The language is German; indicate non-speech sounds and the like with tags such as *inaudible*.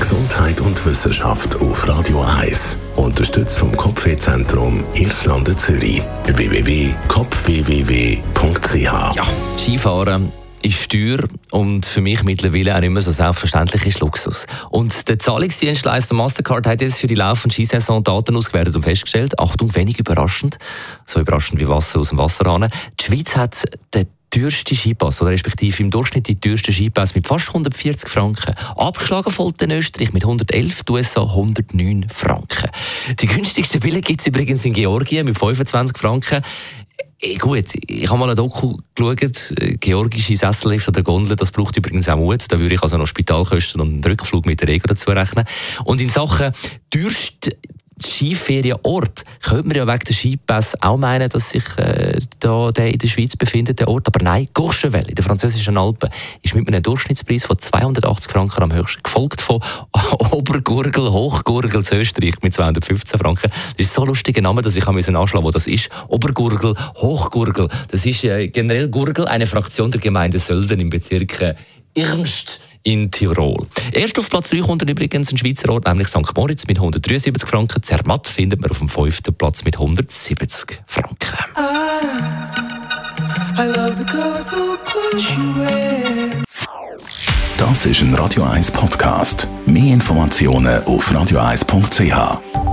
Gesundheit und Wissenschaft auf Radio 1. Unterstützt vom Kopfwehzentrum Irlande Zürich. www.kopfwww.ch Ja, Skifahren ist teuer und für mich mittlerweile auch mehr so selbstverständlich ist Luxus. Und der Zahlungsdienstleister Mastercard hat jetzt für die laufende Skisaison Daten ausgewertet und festgestellt, Achtung, wenig überraschend, so überraschend wie Wasser aus dem Wasserhahn, die Schweiz hat den teuerste Skipass, oder respektive im Durchschnitt die teuerste Skipass mit fast 140 Franken. Abgeschlagen folgt in Österreich mit 111, die USA 109 Franken. Die günstigste Billet gibt es übrigens in Georgien mit 25 Franken. Eh, gut, ich habe mal ein Doku geschaut, äh, georgische Sessellift oder Gondel, das braucht übrigens auch Mut. Da würde ich also noch Spitalkosten und einen Rückflug mit der Ego dazu rechnen. Und in Sachen teuerst Skiferienort könnte man ja wegen der Skipässe auch meinen, dass sich äh, da der in der Schweiz befindet, der Ort. Aber nein, Courchevel in den französischen Alpen ist mit einem Durchschnittspreis von 280 Franken am höchsten, gefolgt von *laughs* Obergurgel, Hochgurgel zu Österreich mit 215 Franken. Das ist so ein lustiger Name, dass ich musste, wo das ist. Obergurgel, Hochgurgel. Das ist äh, generell Gurgel, eine Fraktion der Gemeinde Sölden im Bezirk äh, Irnst in Tirol. Erst auf Platz 3 kommt dann übrigens ein Schweizer Ort, nämlich St. Moritz mit 173 Franken. Zermatt findet man auf dem fünften Platz mit 170 Franken. Das ist ein Radio 1 Podcast. Mehr Informationen auf radio1.ch.